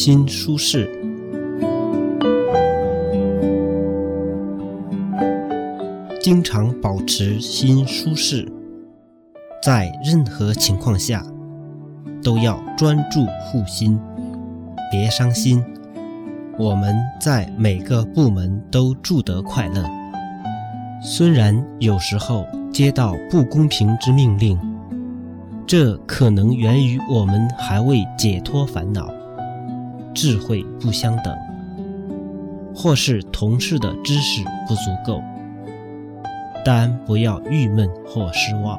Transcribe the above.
心舒适。经常保持心舒适，在任何情况下都要专注护心，别伤心。我们在每个部门都住得快乐，虽然有时候接到不公平之命令，这可能源于我们还未解脱烦恼，智慧不相等或是同事的知识不足够但不要郁闷或失望。